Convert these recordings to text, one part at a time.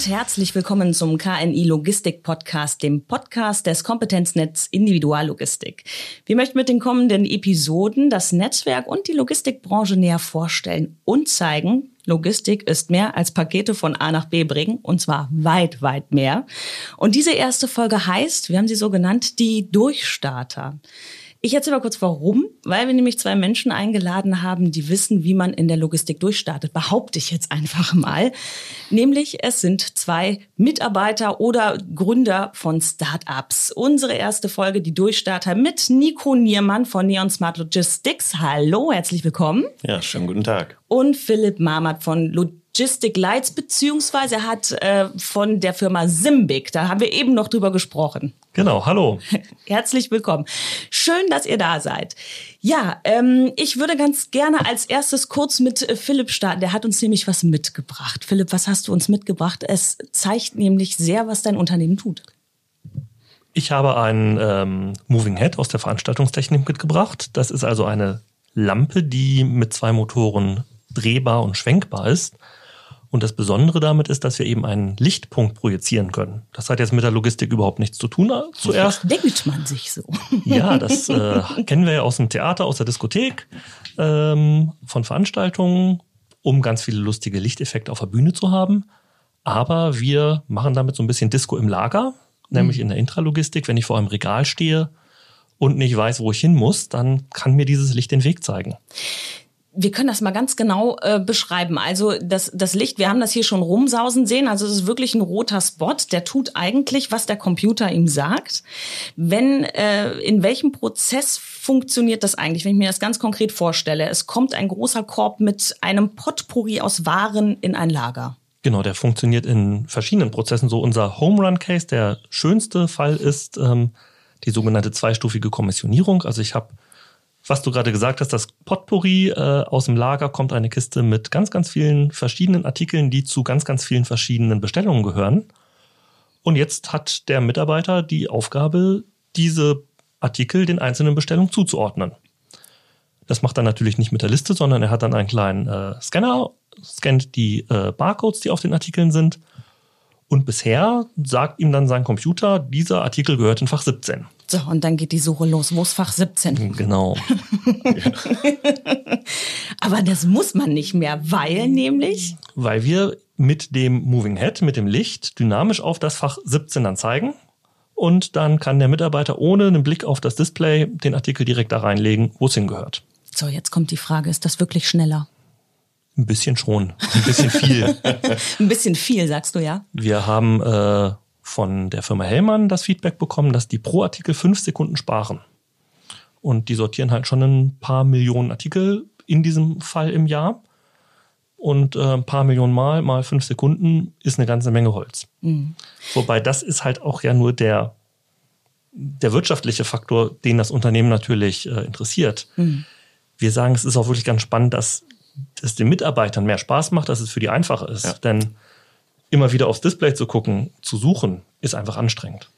und herzlich willkommen zum KNI Logistik Podcast, dem Podcast des Kompetenznetz Individuallogistik. Wir möchten mit den kommenden Episoden das Netzwerk und die Logistikbranche näher vorstellen und zeigen, Logistik ist mehr als Pakete von A nach B bringen und zwar weit, weit mehr. Und diese erste Folge heißt, wir haben sie so genannt, die Durchstarter. Ich erzähle mal kurz warum, weil wir nämlich zwei Menschen eingeladen haben, die wissen, wie man in der Logistik durchstartet. Behaupte ich jetzt einfach mal. Nämlich es sind zwei Mitarbeiter oder Gründer von Startups. Unsere erste Folge, die Durchstarter mit Nico Niermann von Neon Smart Logistics. Hallo, herzlich willkommen. Ja, schönen guten Tag. Und Philipp Marmert von Logistics. Logistic Lights, beziehungsweise er hat äh, von der Firma Simbic, da haben wir eben noch drüber gesprochen. Genau, hallo. Herzlich willkommen. Schön, dass ihr da seid. Ja, ähm, ich würde ganz gerne als erstes kurz mit äh, Philipp starten. Der hat uns nämlich was mitgebracht. Philipp, was hast du uns mitgebracht? Es zeigt nämlich sehr, was dein Unternehmen tut. Ich habe einen ähm, Moving Head aus der Veranstaltungstechnik mitgebracht. Das ist also eine Lampe, die mit zwei Motoren drehbar und schwenkbar ist und das Besondere damit ist, dass wir eben einen Lichtpunkt projizieren können. Das hat jetzt mit der Logistik überhaupt nichts zu tun äh, zuerst. Denkt man sich so. Ja, das äh, kennen wir ja aus dem Theater, aus der Diskothek, ähm, von Veranstaltungen, um ganz viele lustige Lichteffekte auf der Bühne zu haben. Aber wir machen damit so ein bisschen Disco im Lager, nämlich mhm. in der Intralogistik. Wenn ich vor einem Regal stehe und nicht weiß, wo ich hin muss, dann kann mir dieses Licht den Weg zeigen wir können das mal ganz genau äh, beschreiben. Also das, das Licht, wir haben das hier schon rumsausen sehen. Also es ist wirklich ein roter Spot. Der tut eigentlich, was der Computer ihm sagt. Wenn, äh, in welchem Prozess funktioniert das eigentlich, wenn ich mir das ganz konkret vorstelle? Es kommt ein großer Korb mit einem Potpourri aus Waren in ein Lager. Genau, der funktioniert in verschiedenen Prozessen. So unser Home Run Case, der schönste Fall ist ähm, die sogenannte zweistufige Kommissionierung. Also ich habe was du gerade gesagt hast, das Potpourri äh, aus dem Lager kommt eine Kiste mit ganz, ganz vielen verschiedenen Artikeln, die zu ganz, ganz vielen verschiedenen Bestellungen gehören. Und jetzt hat der Mitarbeiter die Aufgabe, diese Artikel den einzelnen Bestellungen zuzuordnen. Das macht er natürlich nicht mit der Liste, sondern er hat dann einen kleinen äh, Scanner, scannt die äh, Barcodes, die auf den Artikeln sind. Und bisher sagt ihm dann sein Computer, dieser Artikel gehört in Fach 17. So, und dann geht die Suche los. Wo ist Fach 17? Genau. Aber das muss man nicht mehr, weil nämlich? Weil wir mit dem Moving Head, mit dem Licht, dynamisch auf das Fach 17 dann zeigen. Und dann kann der Mitarbeiter ohne einen Blick auf das Display den Artikel direkt da reinlegen, wo es hingehört. So, jetzt kommt die Frage, ist das wirklich schneller? Ein bisschen schon. Ein bisschen viel. Ein bisschen viel, sagst du ja? Wir haben äh, von der Firma Hellmann das Feedback bekommen, dass die pro Artikel fünf Sekunden sparen. Und die sortieren halt schon ein paar Millionen Artikel in diesem Fall im Jahr. Und äh, ein paar Millionen Mal, mal fünf Sekunden ist eine ganze Menge Holz. Mhm. Wobei das ist halt auch ja nur der, der wirtschaftliche Faktor, den das Unternehmen natürlich äh, interessiert. Mhm. Wir sagen, es ist auch wirklich ganz spannend, dass es den Mitarbeitern mehr Spaß macht, dass es für die einfacher ist. Ja. Denn immer wieder aufs Display zu gucken, zu suchen, ist einfach anstrengend.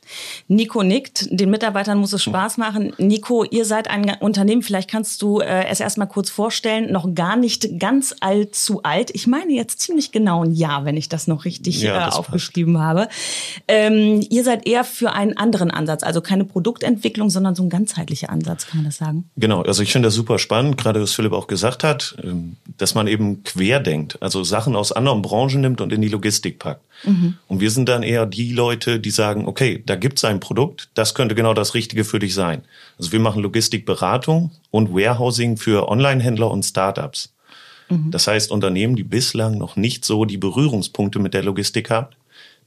Nico nickt, den Mitarbeitern muss es Spaß machen. Nico, ihr seid ein Unternehmen, vielleicht kannst du äh, es erstmal kurz vorstellen, noch gar nicht ganz allzu alt. Ich meine jetzt ziemlich genau ein Jahr, wenn ich das noch richtig ja, äh, aufgeschrieben passt. habe. Ähm, ihr seid eher für einen anderen Ansatz, also keine Produktentwicklung, sondern so ein ganzheitlicher Ansatz, kann man das sagen? Genau, also ich finde das super spannend, gerade was Philipp auch gesagt hat, ähm, dass man eben quer denkt, also Sachen aus anderen Branchen nimmt und in die Logistik packt. Mhm. Und wir sind dann eher die Leute, die sagen, okay, da gibt es ein Produkt, das könnte genau das Richtige für dich sein. Also wir machen Logistikberatung und Warehousing für Online-Händler und Startups. Mhm. Das heißt, Unternehmen, die bislang noch nicht so die Berührungspunkte mit der Logistik haben,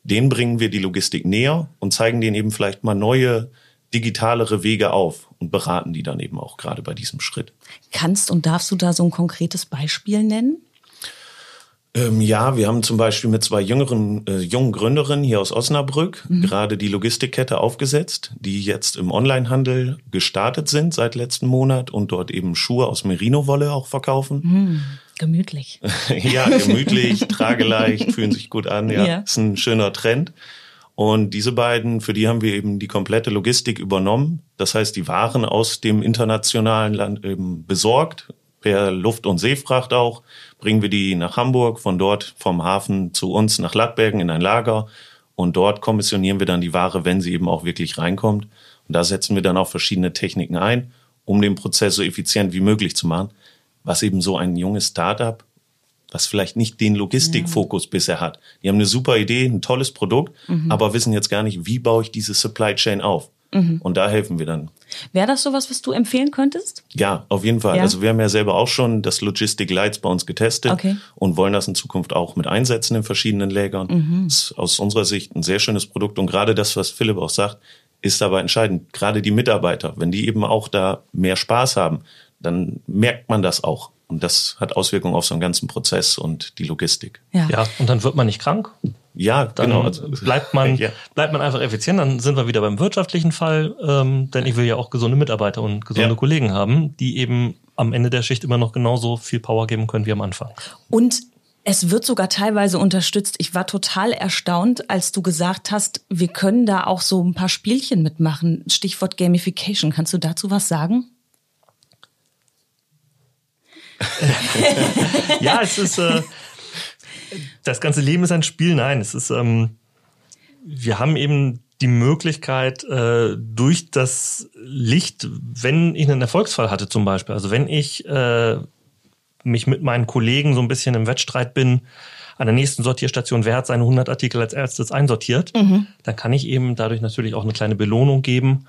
denen bringen wir die Logistik näher und zeigen denen eben vielleicht mal neue digitalere Wege auf und beraten die dann eben auch gerade bei diesem Schritt. Kannst und darfst du da so ein konkretes Beispiel nennen? Ähm, ja, wir haben zum Beispiel mit zwei jüngeren äh, jungen Gründerinnen hier aus Osnabrück mhm. gerade die Logistikkette aufgesetzt, die jetzt im Onlinehandel gestartet sind seit letzten Monat und dort eben Schuhe aus Merino-Wolle auch verkaufen. Mhm. Gemütlich. ja, gemütlich, trageleicht, fühlen sich gut an. Ja, ja, ist ein schöner Trend. Und diese beiden, für die haben wir eben die komplette Logistik übernommen. Das heißt, die Waren aus dem internationalen Land eben besorgt, per Luft- und Seefracht auch, bringen wir die nach Hamburg, von dort vom Hafen zu uns nach Lackbergen in ein Lager und dort kommissionieren wir dann die Ware, wenn sie eben auch wirklich reinkommt. Und da setzen wir dann auch verschiedene Techniken ein, um den Prozess so effizient wie möglich zu machen, was eben so ein junges Startup, was vielleicht nicht den Logistikfokus bisher hat. Die haben eine super Idee, ein tolles Produkt, mhm. aber wissen jetzt gar nicht, wie baue ich diese Supply Chain auf. Mhm. Und da helfen wir dann. Wäre das sowas, was du empfehlen könntest? Ja, auf jeden Fall. Ja. Also wir haben ja selber auch schon das Logistic Lights bei uns getestet okay. und wollen das in Zukunft auch mit einsetzen in verschiedenen Lägern. Mhm. Das ist aus unserer Sicht ein sehr schönes Produkt und gerade das, was Philipp auch sagt, ist aber entscheidend. Gerade die Mitarbeiter, wenn die eben auch da mehr Spaß haben, dann merkt man das auch. Und das hat Auswirkungen auf so einen ganzen Prozess und die Logistik. Ja, ja und dann wird man nicht krank. Ja, dann genau. Also, bleibt man, ja. bleibt man einfach effizient. Dann sind wir wieder beim wirtschaftlichen Fall, ähm, denn ich will ja auch gesunde Mitarbeiter und gesunde ja. Kollegen haben, die eben am Ende der Schicht immer noch genauso viel Power geben können wie am Anfang. Und es wird sogar teilweise unterstützt. Ich war total erstaunt, als du gesagt hast, wir können da auch so ein paar Spielchen mitmachen. Stichwort Gamification. Kannst du dazu was sagen? ja, es ist äh, das ganze Leben ist ein Spiel. Nein, es ist ähm, wir haben eben die Möglichkeit äh, durch das Licht, wenn ich einen Erfolgsfall hatte zum Beispiel, also wenn ich äh, mich mit meinen Kollegen so ein bisschen im Wettstreit bin, an der nächsten Sortierstation, wer hat seine 100 Artikel als erstes einsortiert, mhm. dann kann ich eben dadurch natürlich auch eine kleine Belohnung geben,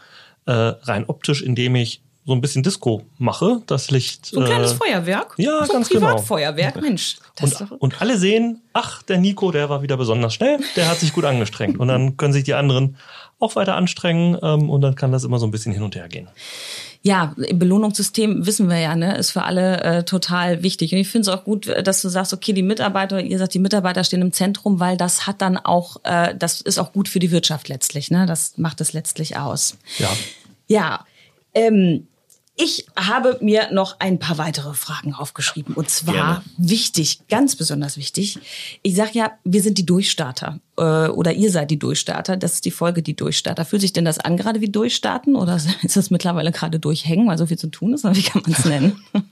äh, rein optisch, indem ich so ein bisschen Disco mache, das Licht. So ein kleines äh, Feuerwerk. Ja, so ganz ein genau. Privatfeuerwerk, Mensch. Und, und, alle sehen, ach, der Nico, der war wieder besonders schnell, der hat sich gut angestrengt. Und dann können sich die anderen auch weiter anstrengen ähm, und dann kann das immer so ein bisschen hin und her gehen. Ja, Belohnungssystem wissen wir ja, ne, ist für alle äh, total wichtig. Und ich finde es auch gut, dass du sagst, okay, die Mitarbeiter, ihr sagt, die Mitarbeiter stehen im Zentrum, weil das hat dann auch, äh, das ist auch gut für die Wirtschaft letztlich, ne? Das macht es letztlich aus. Ja. Ja. Ähm, ich habe mir noch ein paar weitere Fragen aufgeschrieben. Und zwar Gerne. wichtig, ganz besonders wichtig. Ich sage ja, wir sind die Durchstarter. Äh, oder ihr seid die Durchstarter. Das ist die Folge, die Durchstarter. Fühlt sich denn das an gerade wie Durchstarten? Oder ist das mittlerweile gerade durchhängen, weil so viel zu tun ist? Oder wie kann man es nennen?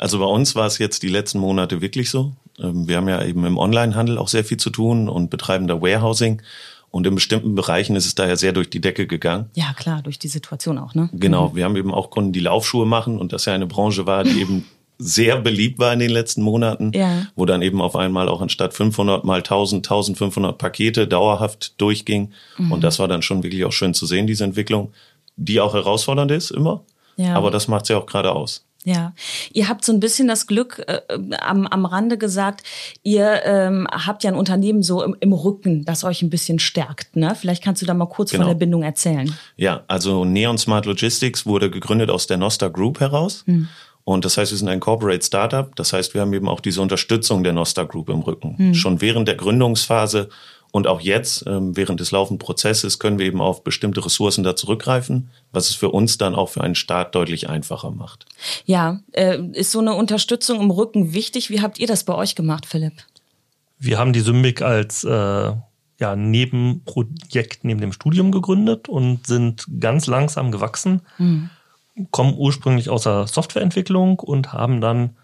Also bei uns war es jetzt die letzten Monate wirklich so. Ähm, wir haben ja eben im Onlinehandel auch sehr viel zu tun und betreiben da Warehousing. Und in bestimmten Bereichen ist es daher sehr durch die Decke gegangen. Ja, klar, durch die Situation auch, ne? Genau. Mhm. Wir haben eben auch Kunden, die Laufschuhe machen und das ja eine Branche war, die eben sehr beliebt war in den letzten Monaten, ja. wo dann eben auf einmal auch anstatt 500 mal 1000, 1500 Pakete dauerhaft durchging. Mhm. Und das war dann schon wirklich auch schön zu sehen, diese Entwicklung, die auch herausfordernd ist immer. Ja. Aber das macht sie ja auch gerade aus. Ja, ihr habt so ein bisschen das Glück äh, am, am Rande gesagt, ihr ähm, habt ja ein Unternehmen so im, im Rücken, das euch ein bisschen stärkt. Ne? Vielleicht kannst du da mal kurz genau. von der Bindung erzählen. Ja, also Neon Smart Logistics wurde gegründet aus der Nosta Group heraus. Hm. Und das heißt, wir sind ein Corporate Startup. Das heißt, wir haben eben auch diese Unterstützung der Nosta Group im Rücken. Hm. Schon während der Gründungsphase und auch jetzt, ähm, während des laufenden Prozesses, können wir eben auf bestimmte Ressourcen da zurückgreifen, was es für uns dann auch für einen Start deutlich einfacher macht. Ja, äh, ist so eine Unterstützung im Rücken wichtig? Wie habt ihr das bei euch gemacht, Philipp? Wir haben die Symbic als äh, ja, Nebenprojekt neben dem Studium gegründet und sind ganz langsam gewachsen, mhm. kommen ursprünglich aus der Softwareentwicklung und haben dann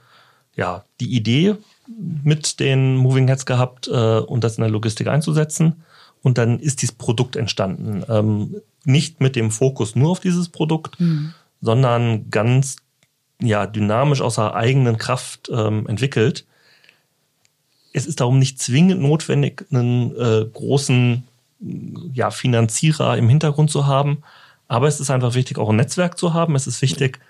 ja die Idee mit den Moving Heads gehabt äh, und das in der Logistik einzusetzen. Und dann ist dieses Produkt entstanden. Ähm, nicht mit dem Fokus nur auf dieses Produkt, mhm. sondern ganz ja, dynamisch aus der eigenen Kraft ähm, entwickelt. Es ist darum nicht zwingend notwendig, einen äh, großen ja, Finanzierer im Hintergrund zu haben. Aber es ist einfach wichtig, auch ein Netzwerk zu haben. Es ist wichtig,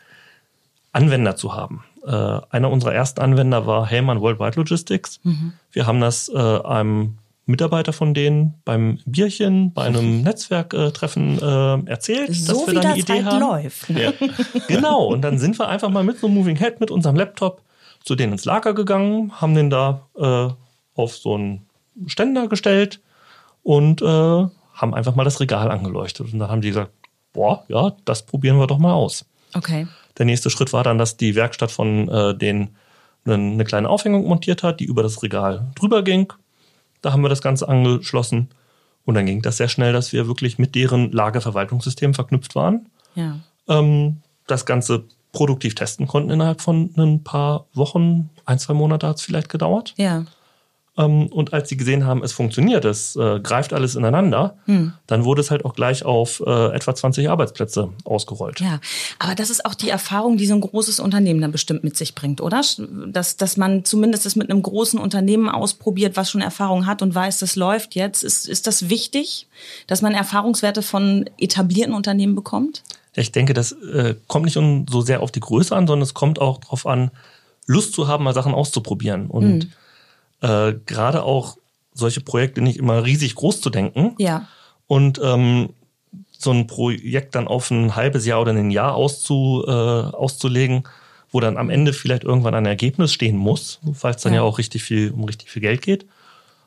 Anwender zu haben. Äh, einer unserer ersten Anwender war Hellmann Worldwide Logistics. Mhm. Wir haben das äh, einem Mitarbeiter von denen beim Bierchen, bei einem Netzwerktreffen äh, erzählt, so dass wir da eine Idee halt haben. Läuft. Ja. genau. Und dann sind wir einfach mal mit so einem Moving Head, mit unserem Laptop zu denen ins Lager gegangen, haben den da äh, auf so einen Ständer gestellt und äh, haben einfach mal das Regal angeleuchtet. Und dann haben die gesagt, boah, ja, das probieren wir doch mal aus. Okay. Der nächste Schritt war dann, dass die Werkstatt von äh, denen eine kleine Aufhängung montiert hat, die über das Regal drüber ging. Da haben wir das Ganze angeschlossen. Und dann ging das sehr schnell, dass wir wirklich mit deren Lagerverwaltungssystem verknüpft waren. Ja. Ähm, das Ganze produktiv testen konnten innerhalb von ein paar Wochen, ein, zwei Monate hat es vielleicht gedauert. Ja. Ähm, und als sie gesehen haben, es funktioniert, es äh, greift alles ineinander, hm. dann wurde es halt auch gleich auf äh, etwa 20 Arbeitsplätze ausgerollt. Ja, aber das ist auch die Erfahrung, die so ein großes Unternehmen dann bestimmt mit sich bringt, oder? Dass, dass man zumindest es mit einem großen Unternehmen ausprobiert, was schon Erfahrung hat und weiß, das läuft jetzt. Ist, ist das wichtig, dass man Erfahrungswerte von etablierten Unternehmen bekommt? Ich denke, das äh, kommt nicht so sehr auf die Größe an, sondern es kommt auch darauf an, Lust zu haben, mal Sachen auszuprobieren. Und hm äh, gerade auch solche Projekte nicht immer riesig groß zu denken. Ja. Und ähm, so ein Projekt dann auf ein halbes Jahr oder ein Jahr auszu, äh, auszulegen, wo dann am Ende vielleicht irgendwann ein Ergebnis stehen muss, falls dann ja, ja auch richtig viel um richtig viel Geld geht,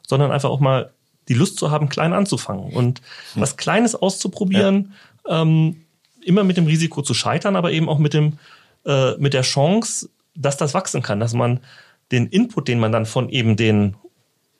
sondern einfach auch mal die Lust zu haben, klein anzufangen und hm. was Kleines auszuprobieren, ja. ähm, immer mit dem Risiko zu scheitern, aber eben auch mit dem äh, mit der Chance, dass das wachsen kann, dass man den Input, den man dann von eben den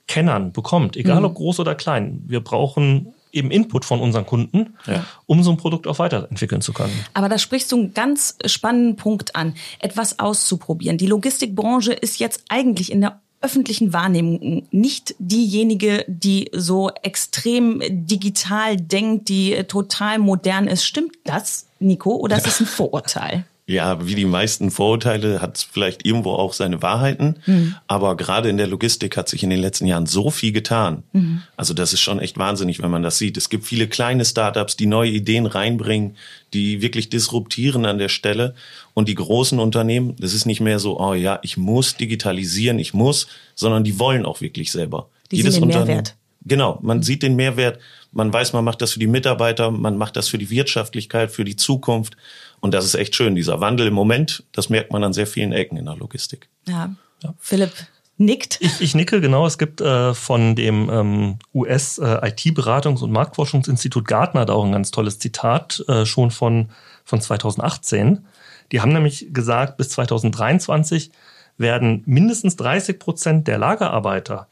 Kennern bekommt, egal mhm. ob groß oder klein. Wir brauchen eben Input von unseren Kunden, ja. um so ein Produkt auch weiterentwickeln zu können. Aber da sprichst du einen ganz spannenden Punkt an, etwas auszuprobieren. Die Logistikbranche ist jetzt eigentlich in der öffentlichen Wahrnehmung nicht diejenige, die so extrem digital denkt, die total modern ist. Stimmt das, Nico, oder ist das ein Vorurteil? Ja, wie die meisten Vorurteile hat es vielleicht irgendwo auch seine Wahrheiten. Mhm. Aber gerade in der Logistik hat sich in den letzten Jahren so viel getan. Mhm. Also das ist schon echt wahnsinnig, wenn man das sieht. Es gibt viele kleine Startups, die neue Ideen reinbringen, die wirklich disruptieren an der Stelle. Und die großen Unternehmen, das ist nicht mehr so, oh ja, ich muss digitalisieren, ich muss, sondern die wollen auch wirklich selber. Die Jedes sehen den Mehrwert. Genau, man sieht den Mehrwert, man weiß, man macht das für die Mitarbeiter, man macht das für die Wirtschaftlichkeit, für die Zukunft. Und das ist echt schön. Dieser Wandel im Moment, das merkt man an sehr vielen Ecken in der Logistik. Ja. ja. Philipp nickt. Ich, ich nicke, genau. Es gibt äh, von dem ähm, US-IT-Beratungs- äh, und Marktforschungsinstitut Gartner da auch ein ganz tolles Zitat, äh, schon von, von 2018. Die haben nämlich gesagt, bis 2023 werden mindestens 30 Prozent der Lagerarbeiter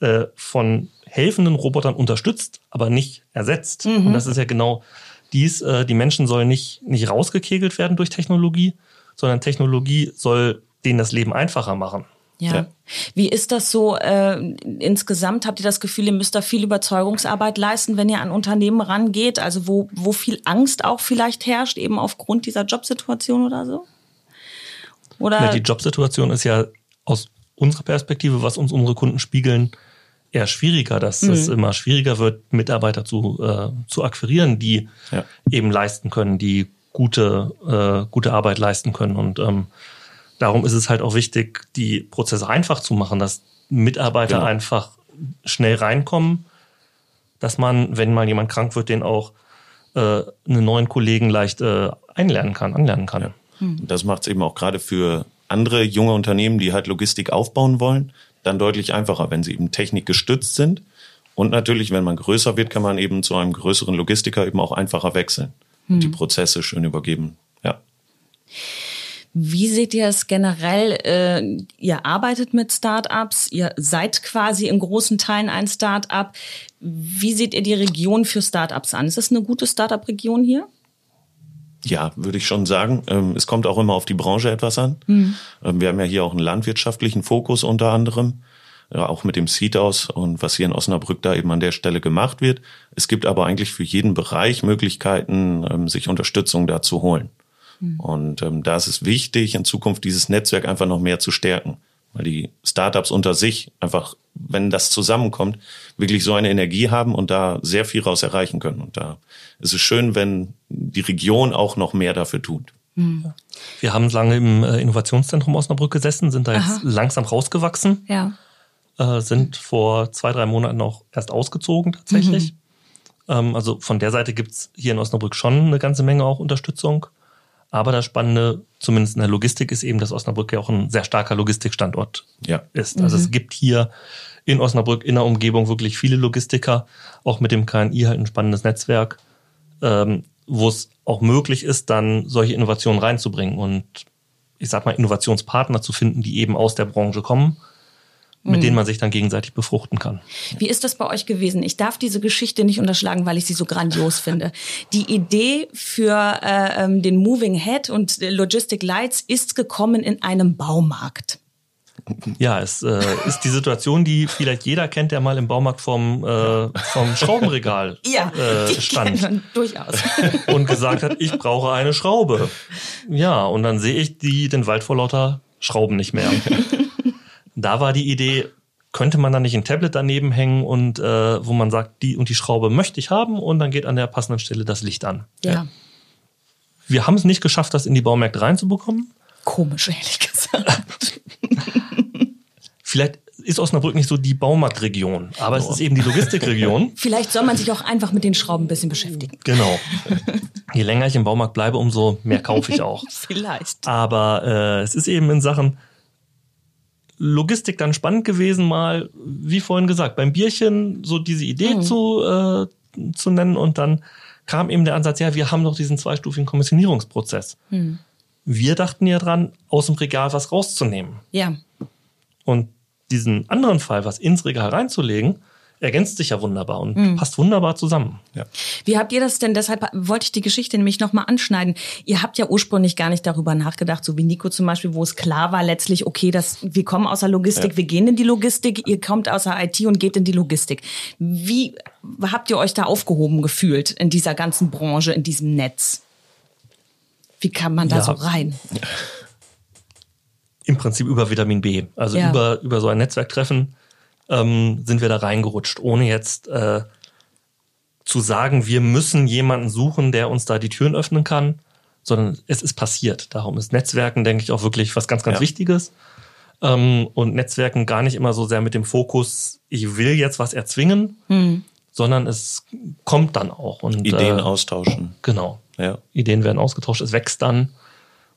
äh, von helfenden Robotern unterstützt, aber nicht ersetzt. Mhm. Und das ist ja genau dies, äh, die Menschen sollen nicht, nicht rausgekegelt werden durch Technologie, sondern Technologie soll denen das Leben einfacher machen. Ja. ja. Wie ist das so äh, insgesamt? Habt ihr das Gefühl, ihr müsst da viel Überzeugungsarbeit leisten, wenn ihr an Unternehmen rangeht? Also wo, wo viel Angst auch vielleicht herrscht, eben aufgrund dieser Jobsituation oder so? Oder? Ja, die Jobsituation ist ja aus unserer Perspektive, was uns unsere Kunden spiegeln, eher schwieriger, dass mhm. es immer schwieriger wird, Mitarbeiter zu, äh, zu akquirieren, die ja. eben leisten können, die gute, äh, gute Arbeit leisten können. Und ähm, darum ist es halt auch wichtig, die Prozesse einfach zu machen, dass Mitarbeiter genau. einfach schnell reinkommen, dass man, wenn mal jemand krank wird, den auch äh, einen neuen Kollegen leicht äh, einlernen kann, anlernen kann. Ja. Mhm. Das macht es eben auch gerade für andere junge Unternehmen, die halt Logistik aufbauen wollen, dann deutlich einfacher, wenn sie eben technikgestützt sind. Und natürlich, wenn man größer wird, kann man eben zu einem größeren Logistiker eben auch einfacher wechseln hm. und die Prozesse schön übergeben. Ja. Wie seht ihr es generell? Äh, ihr arbeitet mit Startups, ihr seid quasi in großen Teilen ein Startup. Wie seht ihr die Region für Startups an? Ist das eine gute Startup-Region hier? Ja, würde ich schon sagen. Ähm, es kommt auch immer auf die Branche etwas an. Mhm. Wir haben ja hier auch einen landwirtschaftlichen Fokus unter anderem, ja, auch mit dem Seed aus und was hier in Osnabrück da eben an der Stelle gemacht wird. Es gibt aber eigentlich für jeden Bereich Möglichkeiten, ähm, sich Unterstützung da zu holen. Mhm. Und da ist es wichtig, in Zukunft dieses Netzwerk einfach noch mehr zu stärken weil die Startups unter sich einfach, wenn das zusammenkommt, wirklich so eine Energie haben und da sehr viel raus erreichen können. Und da ist es schön, wenn die Region auch noch mehr dafür tut. Mhm. Wir haben lange im äh, Innovationszentrum Osnabrück gesessen, sind da jetzt Aha. langsam rausgewachsen, ja. äh, sind vor zwei, drei Monaten auch erst ausgezogen tatsächlich. Mhm. Ähm, also von der Seite gibt's hier in Osnabrück schon eine ganze Menge auch Unterstützung. Aber das Spannende, zumindest in der Logistik, ist eben, dass Osnabrück ja auch ein sehr starker Logistikstandort ja. ist. Also mhm. es gibt hier in Osnabrück in der Umgebung wirklich viele Logistiker, auch mit dem KNI halt ein spannendes Netzwerk, ähm, wo es auch möglich ist, dann solche Innovationen reinzubringen und ich sag mal Innovationspartner zu finden, die eben aus der Branche kommen, mit denen man sich dann gegenseitig befruchten kann. Wie ist das bei euch gewesen? Ich darf diese Geschichte nicht unterschlagen, weil ich sie so grandios finde. Die Idee für äh, ähm, den Moving Head und Logistic Lights ist gekommen in einem Baumarkt. Ja, es äh, ist die Situation, die vielleicht jeder kennt, der mal im Baumarkt vom, äh, vom Schraubenregal Ja, äh, stand durchaus. und gesagt hat, ich brauche eine Schraube. Ja, und dann sehe ich die, den Wald vor lauter Schrauben nicht mehr. Da war die Idee, könnte man da nicht ein Tablet daneben hängen und äh, wo man sagt, die und die Schraube möchte ich haben und dann geht an der passenden Stelle das Licht an. Ja. Wir haben es nicht geschafft, das in die Baumärkte reinzubekommen. Komisch, ehrlich gesagt. Vielleicht ist Osnabrück nicht so die Baumarktregion, aber es ist eben die Logistikregion. Vielleicht soll man sich auch einfach mit den Schrauben ein bisschen beschäftigen. Genau. Je länger ich im Baumarkt bleibe, umso mehr kaufe ich auch. Vielleicht. Aber äh, es ist eben in Sachen Logistik dann spannend gewesen, mal, wie vorhin gesagt, beim Bierchen so diese Idee zu, äh, zu nennen und dann kam eben der Ansatz, ja, wir haben doch diesen zweistufigen Kommissionierungsprozess. Wir dachten ja dran, aus dem Regal was rauszunehmen. Ja. Und diesen anderen Fall, was ins Regal reinzulegen, ergänzt sich ja wunderbar und passt wunderbar zusammen. Ja. Wie habt ihr das denn? Deshalb wollte ich die Geschichte nämlich nochmal anschneiden. Ihr habt ja ursprünglich gar nicht darüber nachgedacht, so wie Nico zum Beispiel, wo es klar war letztlich, okay, dass wir kommen aus der Logistik, Ja. wir gehen in die Logistik, ihr kommt aus der IT und geht in die Logistik. Wie habt ihr euch da aufgehoben gefühlt in dieser ganzen Branche, in diesem Netz? Wie kam man da Ja. so rein? Im Prinzip über Vitamin B. Also Ja. über, über so ein Netzwerktreffen ähm, sind wir da reingerutscht, ohne jetzt äh, zu sagen, wir müssen jemanden suchen, der uns da die Türen öffnen kann, sondern es ist passiert. Darum ist Netzwerken, denke ich, auch wirklich was ganz, ganz Ja. Wichtiges. Ähm, und Netzwerken gar nicht immer so sehr mit dem Fokus, ich will jetzt was erzwingen, sondern es kommt dann auch. Und, Ideen äh, austauschen. Genau. Ja. Ideen werden ausgetauscht, es wächst dann.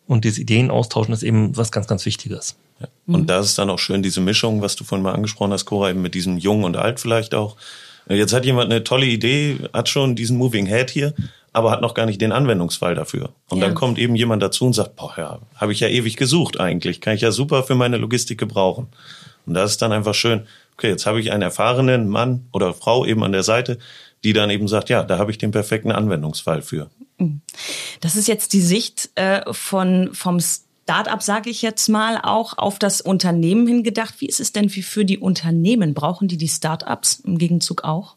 Und dieses Ideen austauschen ist eben was ganz, ganz Wichtiges. Ja. Und da ist dann auch schön diese Mischung, was du vorhin mal angesprochen hast, Cora, eben mit diesem Jung und Alt vielleicht auch. Jetzt hat jemand eine tolle Idee, hat schon diesen Moving Head hier, aber hat noch gar nicht den Anwendungsfall dafür. Und Ja. dann kommt eben jemand dazu und sagt, boah, ja, habe ich ja ewig gesucht eigentlich, kann ich ja super für meine Logistik gebrauchen. Und da ist dann einfach schön, okay, jetzt habe ich einen erfahrenen Mann oder Frau eben an der Seite, die dann eben sagt, ja, da habe ich den perfekten Anwendungsfall für. Das ist jetzt die Sicht äh, von vom Start-up, sage ich jetzt mal, auch auf das Unternehmen hingedacht. Wie ist es denn wie für die Unternehmen? Brauchen die die Start-ups im Gegenzug auch?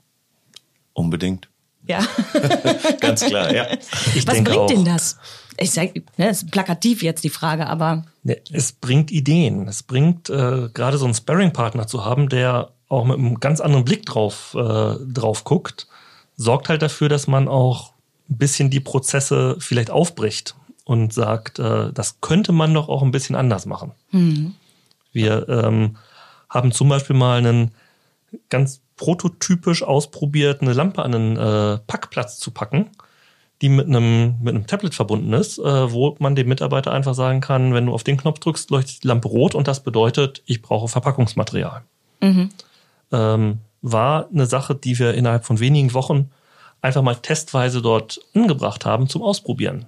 Unbedingt. Ja. Ganz klar, ja. Ich Was denke bringt auch, denn das? Ich sag, ne, ist plakativ jetzt die Frage, aber Ne, Es bringt Ideen. Es bringt äh, gerade so einen Sparring-Partner zu haben, der auch mit einem ganz anderen Blick drauf, äh, drauf guckt, sorgt halt dafür, dass man auch ein bisschen die Prozesse vielleicht aufbricht und sagt, äh, das könnte man doch auch ein bisschen anders machen. Wir ähm, haben zum Beispiel mal einen ganz prototypisch ausprobiert, eine Lampe an einen äh, Packplatz zu packen, die mit einem, mit einem Tablet verbunden ist, äh, wo man dem Mitarbeiter einfach sagen kann, wenn du auf den Knopf drückst, leuchtet die Lampe rot und das bedeutet, ich brauche Verpackungsmaterial. Ähm, war eine Sache, die wir innerhalb von wenigen Wochen einfach mal testweise dort angebracht haben zum Ausprobieren.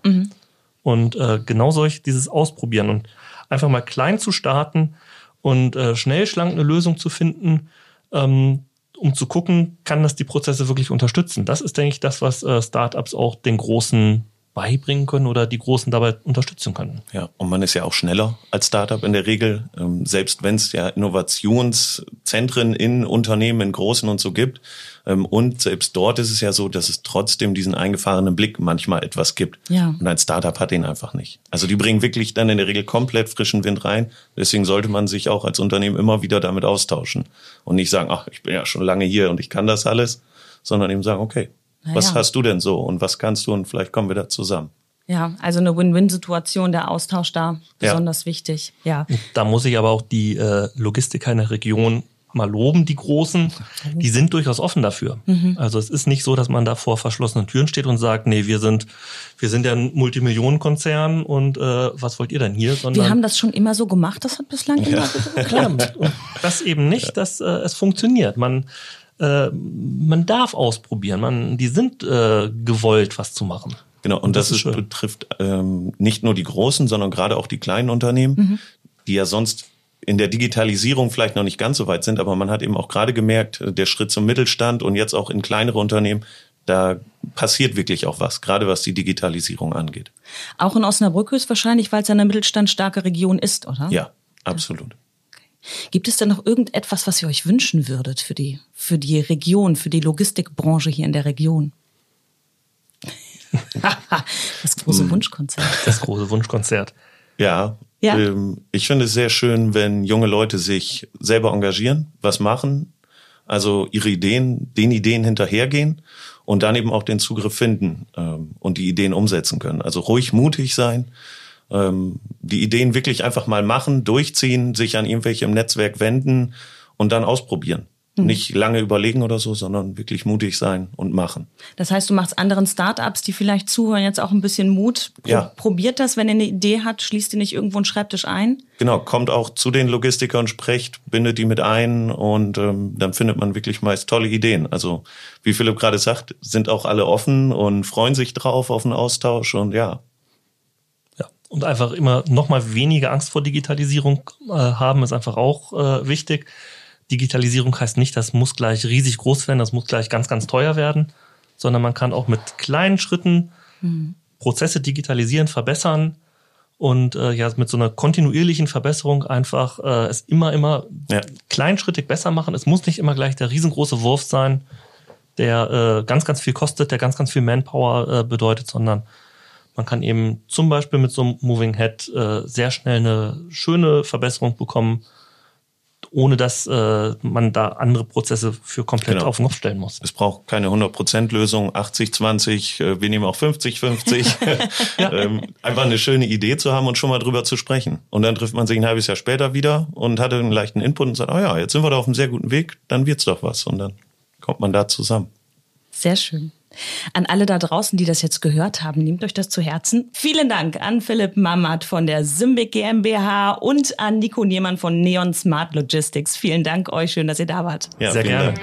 Und äh, genau solch dieses Ausprobieren und einfach mal klein zu starten und äh, schnell schlank eine Lösung zu finden, ähm, um zu gucken, kann das die Prozesse wirklich unterstützen. Das ist, denke ich, das, was äh, Startups auch den Großen beibringen können oder die Großen dabei unterstützen können. Ja, und man ist ja auch schneller als Startup in der Regel. Ähm, selbst wenn es ja Innovationszentren in Unternehmen, in großen und so gibt. Ähm, und selbst dort ist es ja so, dass es trotzdem diesen eingefahrenen Blick manchmal etwas gibt. Ja. Und ein Startup hat den einfach nicht. Also die bringen wirklich dann in der Regel komplett frischen Wind rein. Deswegen sollte man sich auch als Unternehmen immer wieder damit austauschen. Und nicht sagen, ach, ich bin ja schon lange hier und ich kann das alles, sondern eben sagen, okay, Na was ja. hast du denn so und was kannst du und vielleicht kommen wir da zusammen. ja, also eine Win-Win-Situation, der Austausch da Ja. besonders wichtig. Ja. Da muss ich aber auch die äh, Logistiker in der Region mal loben, die Großen. Die sind durchaus offen dafür. Also es ist nicht so, dass man da vor verschlossenen Türen steht und sagt, nee, wir sind, wir sind ja ein Multimillionenkonzern und äh, was wollt ihr denn hier? Sondern Wir haben das schon immer so gemacht, das hat bislang immer Klar, und das eben nicht, dass äh, es funktioniert. Man, äh, man darf ausprobieren. Man, die sind äh, gewollt, was zu machen. Genau, und das, das ist ist, betrifft ähm, nicht nur die großen, sondern gerade auch die kleinen Unternehmen, die ja sonst in der Digitalisierung vielleicht noch nicht ganz so weit sind, aber man hat eben auch gerade gemerkt, der Schritt zum Mittelstand und jetzt auch in kleinere Unternehmen, da passiert wirklich auch was, gerade was die Digitalisierung angeht. Auch in Osnabrück höchstwahrscheinlich, weil es eine mittelstandstarke Region ist, oder? Ja, absolut. Gibt es denn noch irgendetwas, was ihr euch wünschen würdet für die, für die Region, für die Logistikbranche hier in der Region? das große hm. Wunschkonzert. Das große Wunschkonzert. Ja, ja. Ähm, ich finde es sehr schön, wenn junge Leute sich selber engagieren, was machen, also ihre Ideen, den Ideen hinterhergehen und dann eben auch den Zugriff finden ähm, und die Ideen umsetzen können. Also ruhig mutig sein, ähm, die Ideen wirklich einfach mal machen, durchziehen, sich an irgendwelche im Netzwerk wenden und dann ausprobieren. Mhm. Nicht lange überlegen oder so, sondern wirklich mutig sein und machen. Das heißt, du machst anderen Startups, die vielleicht zuhören, jetzt auch ein bisschen Mut. Pro ja. Probiert das, wenn ihr eine Idee hat, schließt ihr nicht irgendwo einen Schreibtisch ein? Genau, kommt auch zu den Logistikern, sprecht, bindet die mit ein und ähm, dann findet man wirklich meist tolle Ideen. Also wie Philipp gerade sagt, sind auch alle offen und freuen sich drauf auf einen Austausch und ja. Und einfach immer noch mal weniger Angst vor Digitalisierung äh, haben, ist einfach auch äh, wichtig Digitalisierung heißt nicht, das muss gleich riesig groß werden, das muss gleich ganz, ganz teuer werden, sondern man kann auch mit kleinen Schritten mhm. Prozesse digitalisieren, verbessern und äh, ja mit so einer kontinuierlichen Verbesserung einfach äh, es immer, immer ja. kleinschrittig besser machen. Es muss nicht immer gleich der riesengroße Wurf sein, der äh, ganz, ganz viel kostet, der ganz, ganz viel Manpower äh, bedeutet, sondern man kann eben zum Beispiel mit so einem Moving Head äh, sehr schnell eine schöne Verbesserung bekommen ohne dass äh, man da andere Prozesse für komplett genau. auf den Kopf stellen muss. Es braucht keine 100%-Lösung, 80-20, äh, wir nehmen auch 50-50. ja. ähm, einfach eine schöne Idee zu haben und schon mal drüber zu sprechen. Und dann trifft man sich ein halbes Jahr später wieder und hatte einen leichten Input und sagt, oh ja, jetzt sind wir da auf einem sehr guten Weg, dann wird's doch was. Und dann kommt man da zusammen. Sehr schön. An alle da draußen, die das jetzt gehört haben, nehmt euch das zu Herzen. Vielen Dank an Philipp Mammert von der Symbic GmbH und an Nico Niemann von Neon Smart Logistics. Vielen Dank euch. Schön, dass ihr da wart. Ja, Sehr gerne. Dank.